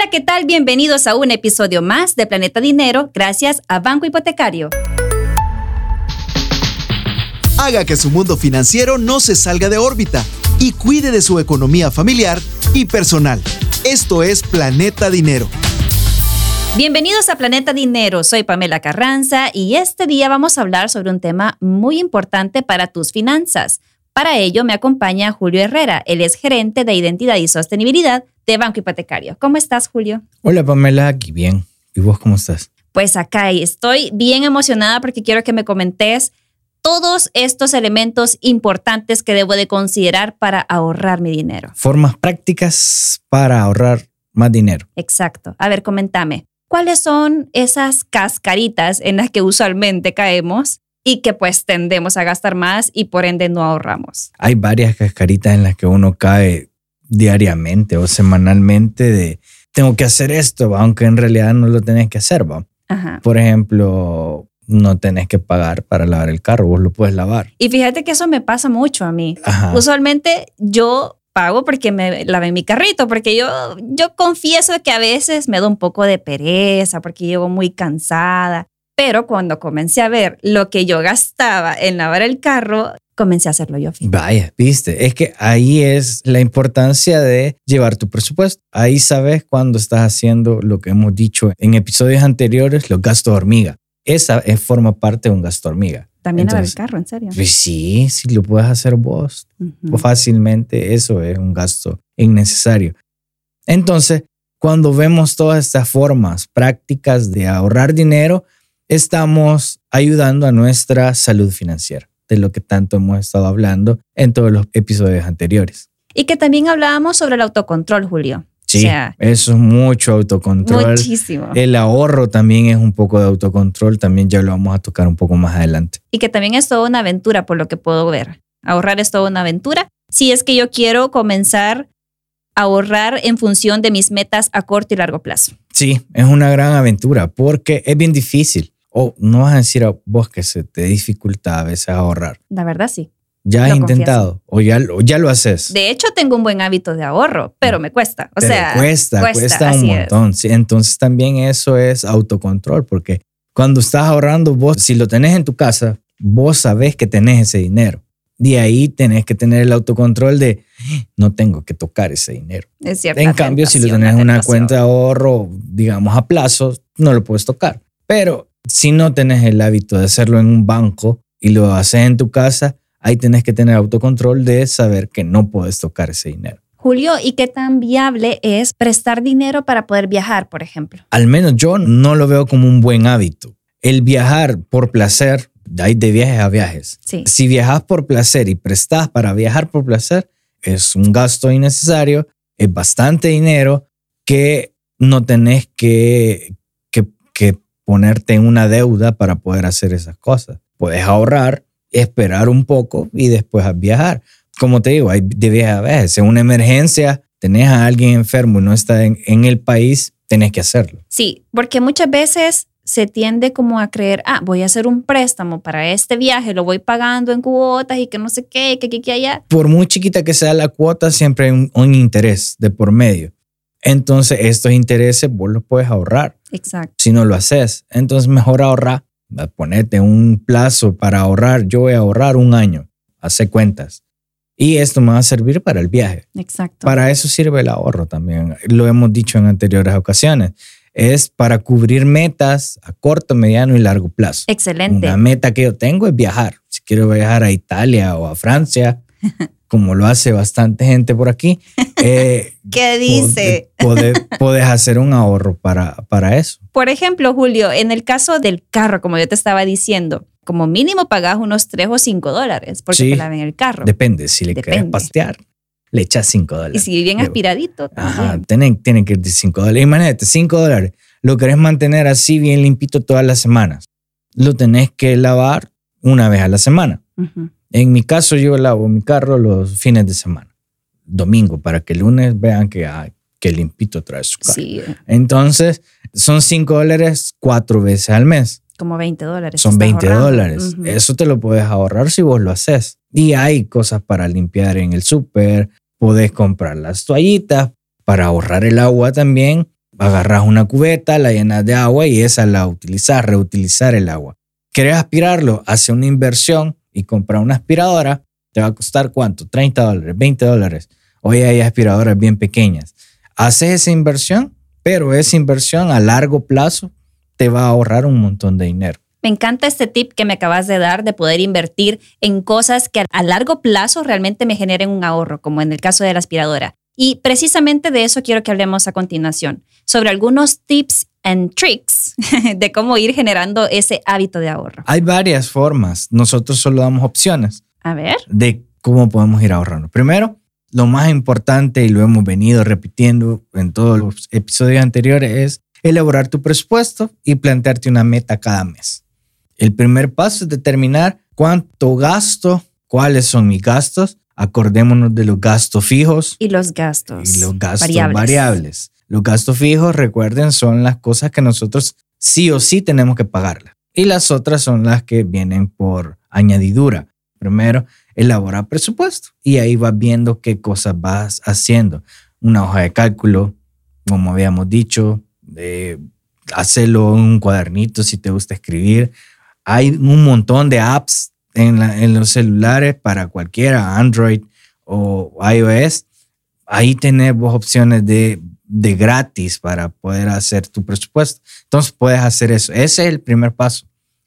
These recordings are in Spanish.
Hola, ¿qué tal? Bienvenidos a un episodio más de Planeta Dinero gracias a Banco Hipotecario. Haga que su mundo financiero no se salga de órbita y cuide de su economía familiar y personal. Esto es Planeta Dinero. Bienvenidos a Planeta Dinero, soy Pamela Carranza y este día vamos a hablar sobre un tema muy importante para tus finanzas. Para ello me acompaña Julio Herrera, él es gerente de identidad y sostenibilidad de Banco Hipotecario. ¿Cómo estás, Julio? Hola, Pamela, aquí bien. ¿Y vos cómo estás? Pues acá estoy bien emocionada porque quiero que me comentes todos estos elementos importantes que debo de considerar para ahorrar mi dinero. Formas prácticas para ahorrar más dinero. Exacto. A ver, comentame. ¿Cuáles son esas cascaritas en las que usualmente caemos y que pues tendemos a gastar más y por ende no ahorramos? Hay varias cascaritas en las que uno cae diariamente o semanalmente de tengo que hacer esto, aunque en realidad no lo tenés que hacer. ¿va? Por ejemplo, no tenés que pagar para lavar el carro, vos lo puedes lavar. Y fíjate que eso me pasa mucho a mí. Usualmente yo pago porque me lavé mi carrito, porque yo, yo confieso que a veces me da un poco de pereza, porque llego muy cansada. Pero cuando comencé a ver lo que yo gastaba en lavar el carro, comencé a hacerlo yo. Vaya, viste, es que ahí es la importancia de llevar tu presupuesto. Ahí sabes cuando estás haciendo lo que hemos dicho en episodios anteriores, los gastos hormiga. Esa es, forma parte de un gasto hormiga. También lavar el carro, en serio. Pues sí, si lo puedes hacer vos fácilmente, eso es un gasto innecesario. Entonces, cuando vemos todas estas formas prácticas de ahorrar dinero, estamos ayudando a nuestra salud financiera, de lo que tanto hemos estado hablando en todos los episodios anteriores. Y que también hablábamos sobre el autocontrol, Julio. Sí, eso es mucho autocontrol. Muchísimo. El ahorro también es un poco de autocontrol, también ya lo vamos a tocar un poco más adelante. Y que también es toda una aventura, por lo que puedo ver. Ahorrar es toda una aventura. Si es que yo quiero comenzar a ahorrar en función de mis metas a corto y largo plazo. Sí, es una gran aventura porque es bien difícil. O no vas a decir a vos que se te dificulta a veces ahorrar. La verdad sí. ¿Ya has intentado o ya, ya lo haces? De hecho, tengo un buen hábito de ahorro, pero me cuesta. O sea, cuesta, cuesta, un montón. entonces también eso es autocontrol, porque cuando estás ahorrando, vos, si lo tenés en tu casa, vos sabés que tenés ese dinero. De ahí tenés que tener el autocontrol de no tengo que tocar ese dinero. Es cierto. En cambio, si lo tenés en una cuenta de ahorro, digamos a plazo, no lo puedes tocar. Pero si no tenés el hábito de hacerlo en un banco y lo haces en tu casa, ahí tenés que tener autocontrol de saber que no puedes tocar ese dinero. Julio, ¿y qué tan viable es prestar dinero para poder viajar, por ejemplo? Al menos yo no lo veo como un buen hábito. El viajar por placer, hay de viajes a viajes. Si viajas por placer y prestas para viajar por placer, es un gasto innecesario, es bastante dinero que no tenés que ponerte en una deuda para poder hacer esas cosas. Puedes ahorrar esperar un poco y después viajar. Como te digo, hay de viaje a veces. En una emergencia, tenés a alguien enfermo y no está en, en el país, tenés que hacerlo. Sí, porque muchas veces se tiende como a creer, ah, voy a hacer un préstamo para este viaje, lo voy pagando en cuotas y que no sé qué, que aquí, que allá. Por muy chiquita que sea la cuota, siempre hay un, un, interés de por medio. Entonces, estos intereses vos los puedes ahorrar. Exacto. Si no lo haces. Entonces, mejor ahorrar ponerte un plazo para ahorrar, yo voy a ahorrar un año, hace cuentas. Y esto me va a servir para el viaje. Exacto. Para eso sirve el ahorro también. Lo hemos dicho en anteriores ocasiones. Es para cubrir metas a corto, mediano y largo plazo. Excelente. Una meta que yo tengo es viajar. Si quiero viajar a Italia o a Francia, como lo hace bastante gente por aquí. Eh, ¿Qué dice? Puedes hacer un ahorro para, para eso. Por ejemplo, Julio, en el caso del carro, como yo te estaba diciendo, como mínimo pagas unos 3 o 5 dólares porque te laven el carro. Depende, si le quieres pastear, le echas 5 dólares. Y si bien aspiradito. Ajá, tienen, tienen que ir 5 dólares. Imagínate, 5 dólares. Lo querés mantener así bien limpito todas las semanas. Lo tenés que lavar una vez a la semana. En mi caso, yo lavo mi carro los fines de semana, domingo, para que el lunes vean que, hay que limpito trae su carro. Sí. Entonces, son 5 dólares cuatro veces al mes. Como 20 dólares. Son 20 dólares. Eso te lo puedes ahorrar si vos lo haces. Y hay cosas para limpiar en el súper. Podés comprar las toallitas para ahorrar el agua también. agarras una cubeta, la llenas de agua y esa la utilizas, reutilizar el agua. ¿Quieres aspirarlo? Hace una inversión y compra una aspiradora. ¿Te va a costar cuánto? 30 dólares, 20 dólares. Hoy hay aspiradoras bien pequeñas. Haces esa inversión, pero esa inversión a largo plazo te va a ahorrar un montón de dinero. Me encanta este tip que me acabas de dar de poder invertir en cosas que a largo plazo realmente me generen un ahorro, como en el caso de la aspiradora. Y precisamente de eso quiero que hablemos a continuación, sobre algunos tips and tricks de cómo ir generando ese hábito de ahorro. Hay varias formas. Nosotros solo damos opciones. A ver. De cómo podemos ir ahorrando. Primero, lo más importante, y lo hemos venido repitiendo en todos los episodios anteriores, es elaborar tu presupuesto y plantearte una meta cada mes. El primer paso es determinar cuánto gasto, cuáles son mis gastos. Acordémonos de los gastos fijos. Y los gastos. Y los gastos variables. Los gastos fijos, recuerden, son las cosas que nosotros sí o sí tenemos que pagarlas. Y las otras son las que vienen por añadidura. Primero, elabora presupuesto y ahí vas viendo qué cosas vas haciendo. Una hoja de cálculo, como habíamos dicho, de hacerlo en un cuadernito si te gusta escribir hay un montón de apps en, los celulares para cualquiera, Android o iOS. Ahí tenés opciones de, de gratis para poder hacer tu presupuesto. Entonces puedes hacer eso. Ese es el primer paso,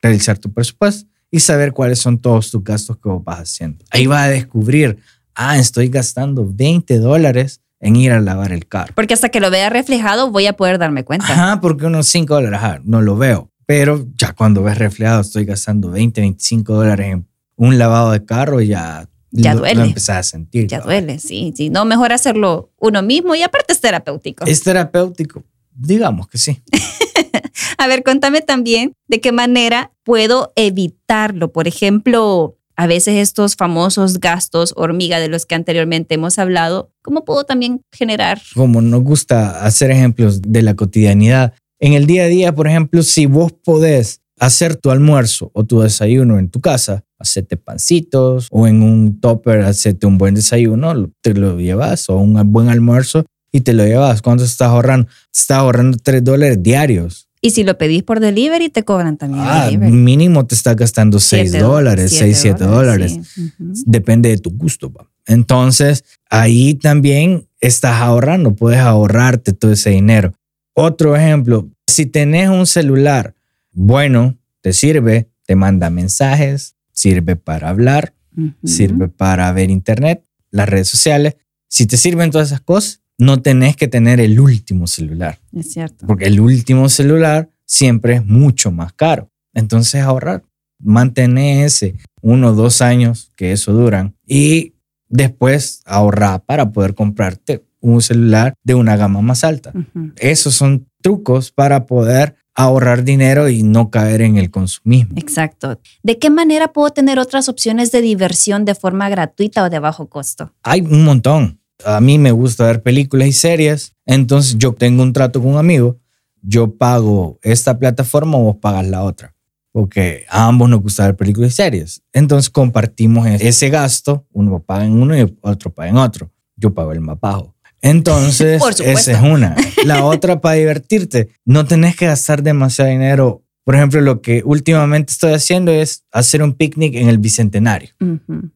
realizar tu presupuesto y saber cuáles son todos tus gastos que vos vas haciendo. Ahí vas a descubrir, ah, estoy gastando 20 dólares en ir a lavar el carro. Porque hasta que lo vea reflejado voy a poder darme cuenta. Ajá, porque unos 5 dólares, no lo veo. Pero ya cuando ves reflejado, estoy gastando 20, 25 dólares en un lavado de carro, ya, ya duele. lo empezás a sentir. Ya duele, sí, sí. No, mejor hacerlo uno mismo y aparte es terapéutico. Es terapéutico, digamos que sí. a ver, contame también de qué manera puedo evitarlo. Por ejemplo, a veces estos famosos gastos hormiga de los que anteriormente hemos hablado, ¿cómo puedo también generar? Como nos gusta hacer ejemplos de la cotidianidad, en el día a día, por ejemplo, si vos podés hacer tu almuerzo o tu desayuno en tu casa, hacerte pancitos o en un topper, hacerte un buen desayuno, te lo llevas o un buen almuerzo y te lo llevas. ¿Cuánto estás ahorrando? Estás ahorrando 3 dólares diarios. Y si lo pedís por delivery, te cobran también. Ah, mínimo te está gastando 6 dólares, 6, 7 dólares. Depende de tu gusto. Entonces, ahí también estás ahorrando, puedes ahorrarte todo ese dinero. Otro ejemplo, si tenés un celular bueno, te sirve, te manda mensajes, sirve para hablar, sirve para ver internet, las redes sociales. Si te sirven todas esas cosas, no tenés que tener el último celular. Es cierto. Porque el último celular siempre es mucho más caro. Entonces ahorrar, mantener ese uno o dos años que eso duran y después ahorrar para poder comprarte un celular de una gama más alta. Esos son trucos para poder ahorrar dinero y no caer en el consumismo. Exacto. ¿De qué manera puedo tener otras opciones de diversión de forma gratuita o de bajo costo? Hay un montón. A mí me gusta ver películas y series, entonces yo tengo un trato con un amigo, yo pago esta plataforma o vos pagas la otra, porque a ambos nos gusta ver películas y series. Entonces compartimos ese gasto, uno paga en uno y otro paga en otro. Yo pago el más bajo. Entonces, esa es una. La otra para divertirte. No tenés que gastar demasiado dinero. Por ejemplo, lo que últimamente estoy haciendo es hacer un picnic en el Bicentenario.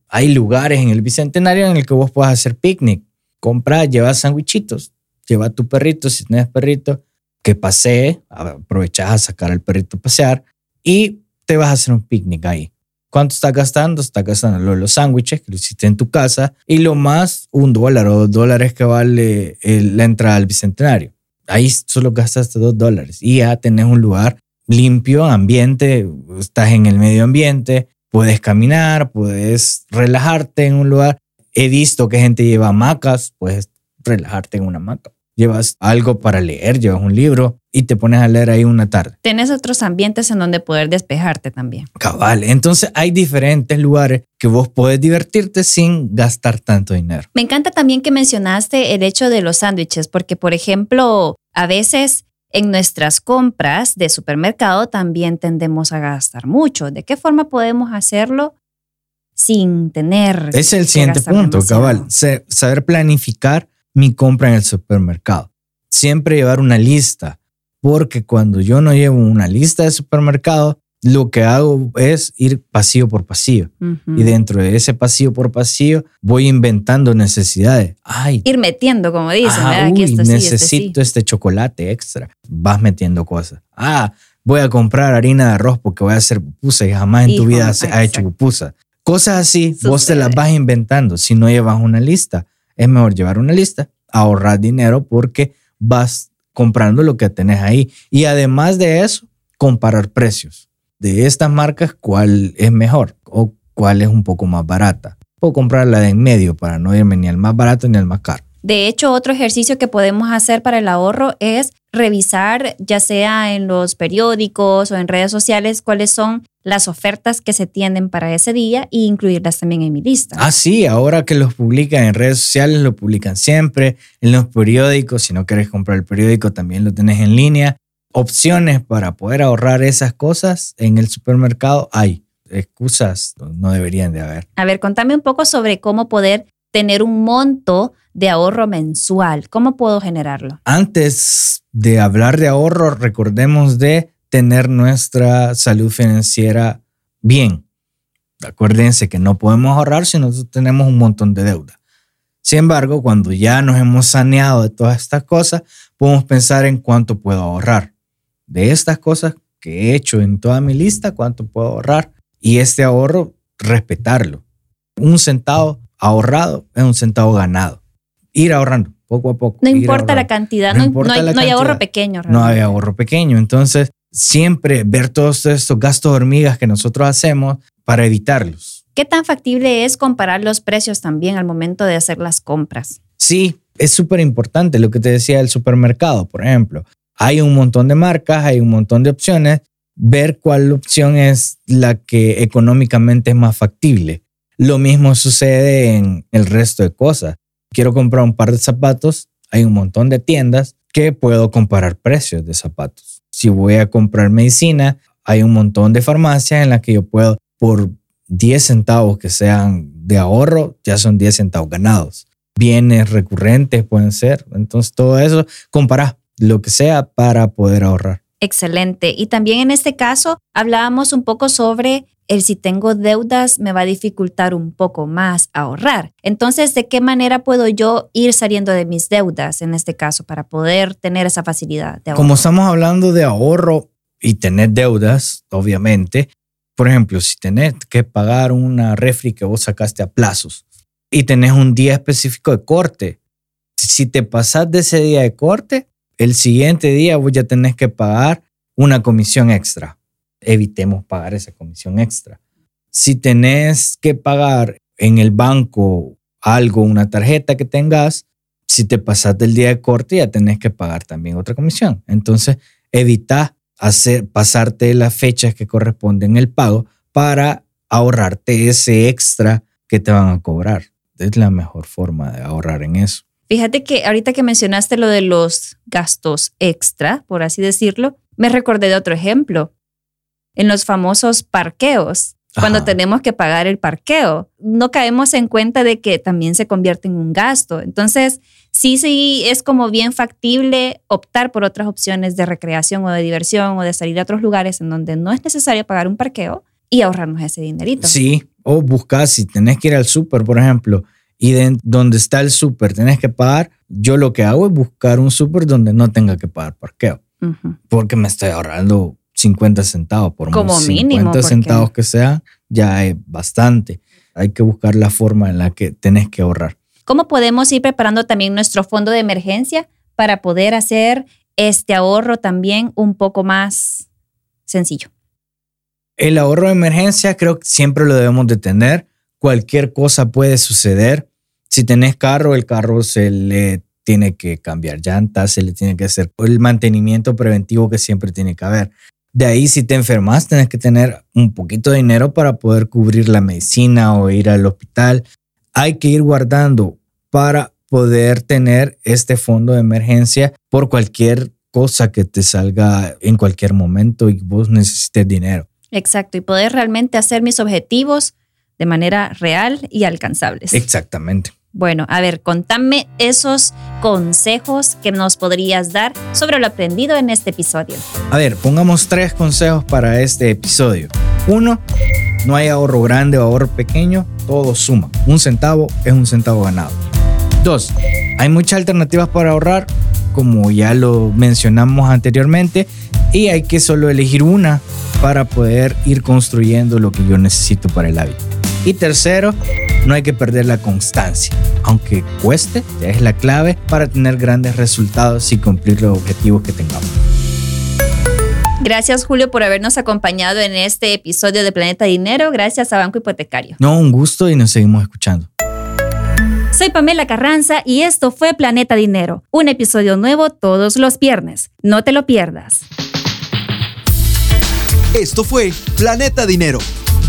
Hay lugares en el Bicentenario en el que vos puedes hacer picnic. Comprar, llevar sandwichitos, lleva tu perrito, si tienes perrito, que pasee, aprovechás a sacar al perrito a pasear y te vas a hacer un picnic ahí. ¿Cuánto está gastando? Está gastando los sándwiches que lo hiciste en tu casa y lo más un dólar o dos dólares que vale la entrada al bicentenario. Ahí solo gastaste dos dólares y ya tenés un lugar limpio, ambiente, estás en el medio ambiente, puedes caminar, puedes relajarte en un lugar. He visto que gente lleva hamacas, puedes relajarte en una hamaca llevas algo para leer, llevas un libro y te pones a leer ahí una tarde. Tienes otros ambientes en donde poder despejarte también. Cabal, entonces hay diferentes lugares que vos podés divertirte sin gastar tanto dinero. Me encanta también que mencionaste el hecho de los sándwiches, porque por ejemplo, a veces en nuestras compras de supermercado también tendemos a gastar mucho. ¿De qué forma podemos hacerlo? sin tener... Es el siguiente punto, cabal. Saber planificar mi compra en el supermercado. siempre llevar una lista, porque cuando yo no llevo una lista de supermercado, lo que hago es ir pasillo por pasillo. Y dentro de ese pasillo por pasillo voy inventando necesidades. Ay, ir metiendo, como dicen. necesito este chocolate extra. Vas metiendo cosas. Ah, voy a comprar harina de arroz porque voy a hacer pupusa y jamás en tu vida has ha hecho pupusa. Cosas así, vos te las vas inventando. Si no llevas una lista, es mejor llevar una lista, ahorrar dinero porque vas comprando lo que tenés ahí. Y además de eso, comparar precios de estas marcas, cuál es mejor o cuál es un poco más barata. Puedo comprar la de en medio para no irme ni al más barato ni al más caro. De hecho, otro ejercicio que podemos hacer para el ahorro es revisar, ya sea en los periódicos o en redes sociales, cuáles son las ofertas que se tienden para ese día e incluirlas también en mi lista. Ah, sí, ahora que los publican en redes sociales, lo publican siempre, en los periódicos, si no quieres comprar el periódico, también lo tenés en línea opciones para poder ahorrar esas cosas en el supermercado hay. Excusas no deberían de haber. A ver, contame un poco sobre cómo poder tener un monto de ahorro mensual. ¿Cómo puedo generarlo? Antes de hablar de ahorro, recordemos de tener nuestra salud financiera bien. Acuérdense que no podemos ahorrar si nosotros tenemos un montón de deuda. Sin embargo, cuando ya nos hemos saneado de todas estas cosas, podemos pensar en cuánto puedo ahorrar de estas cosas que he hecho en toda mi lista, cuánto puedo ahorrar y este ahorro, respetarlo. Un centavo ahorrado es un centavo ganado. Ir ahorrando poco a poco. No importa la cantidad, no, hay, ahorro pequeño. No hay ahorro pequeño. Entonces, siempre ver todos estos gastos hormigas que nosotros hacemos para evitarlos. ¿Qué tan factible es comparar los precios también al momento de hacer las compras? Sí, es súper importante lo que te decía del supermercado, por ejemplo. Hay un montón de marcas, hay un montón de opciones. Ver cuál opción es la que económicamente es más factible. Lo mismo sucede en el resto de cosas. Quiero comprar un par de zapatos, hay un montón de tiendas que puedo comparar precios de zapatos. Si voy a comprar medicina, hay un montón de farmacias en las que yo puedo, por 10 centavos que sean de ahorro, ya son 10 centavos ganados. Bienes recurrentes pueden ser. Entonces, todo eso, comparar lo que sea para poder ahorrar. Excelente. Y también en este caso hablábamos un poco sobre el si tengo deudas me va a dificultar un poco más ahorrar. Entonces, ¿de qué manera puedo yo ir saliendo de mis deudas en este caso para poder tener esa facilidad de ahorro? Como estamos hablando de ahorro y tener deudas, obviamente, por ejemplo, si tenés que pagar una refri que vos sacaste a plazos y tenés un día específico de corte, si te pasas de ese día de corte, el siguiente día vos ya tenés que pagar una comisión extra. Evitemos pagar esa comisión extra. Si tenés que pagar en el banco algo, una tarjeta que tengas, si te pasas del día de corte ya tenés que pagar también otra comisión. Entonces, evita hacer, pasarte las fechas que corresponden el pago para ahorrarte ese extra que te van a cobrar. Es la mejor forma de ahorrar en eso. Fíjate que ahorita que mencionaste lo de los gastos extra, por así decirlo, me recordé de otro ejemplo. En los famosos parqueos, cuando tenemos que pagar el parqueo, no caemos en cuenta de que también se convierte en un gasto. Entonces, sí, sí, es como bien factible optar por otras opciones de recreación o de diversión o de salir a otros lugares en donde no es necesario pagar un parqueo y ahorrarnos ese dinerito. Sí, o buscar, si tenés que ir al súper, por ejemplo, y de donde está el súper tenés que pagar, yo lo que hago es buscar un súper donde no tenga que pagar parqueo. Porque me estoy ahorrando 50 centavos por Como mínimo. 50 centavos que sea, ya es bastante. Hay que buscar la forma en la que tenés que ahorrar. ¿Cómo podemos ir preparando también nuestro fondo de emergencia para poder hacer este ahorro también un poco más sencillo? El ahorro de emergencia creo que siempre lo debemos de tener cualquier cosa puede suceder. Si tenés carro, el carro se le tiene que cambiar llantas, se le tiene que hacer el mantenimiento preventivo que siempre tiene que haber. De ahí, si te enfermas, tienes que tener un poquito de dinero para poder cubrir la medicina o ir al hospital. Hay que ir guardando para poder tener este fondo de emergencia por cualquier cosa que te salga en cualquier momento y vos necesites dinero. Exacto, y poder realmente hacer mis objetivos de manera real y alcanzables. Exactamente. Bueno, a ver, contame esos consejos que nos podrías dar sobre lo aprendido en este episodio. A ver, pongamos tres consejos para este episodio. Uno, no hay ahorro grande o ahorro pequeño, todo suma. Un centavo es un centavo ganado. Dos, hay muchas alternativas para ahorrar, como ya lo mencionamos anteriormente, y hay que solo elegir una para poder ir construyendo lo que yo necesito para el hábito. Y tercero, no hay que perder la constancia. Aunque cueste, es la clave para tener grandes resultados y cumplir los objetivos que tengamos. Gracias Julio por habernos acompañado en este episodio de Planeta Dinero. Gracias a Banco Hipotecario. No, un gusto y nos seguimos escuchando. Soy Pamela Carranza y esto fue Planeta Dinero, un episodio nuevo todos los viernes. No te lo pierdas. Esto fue Planeta Dinero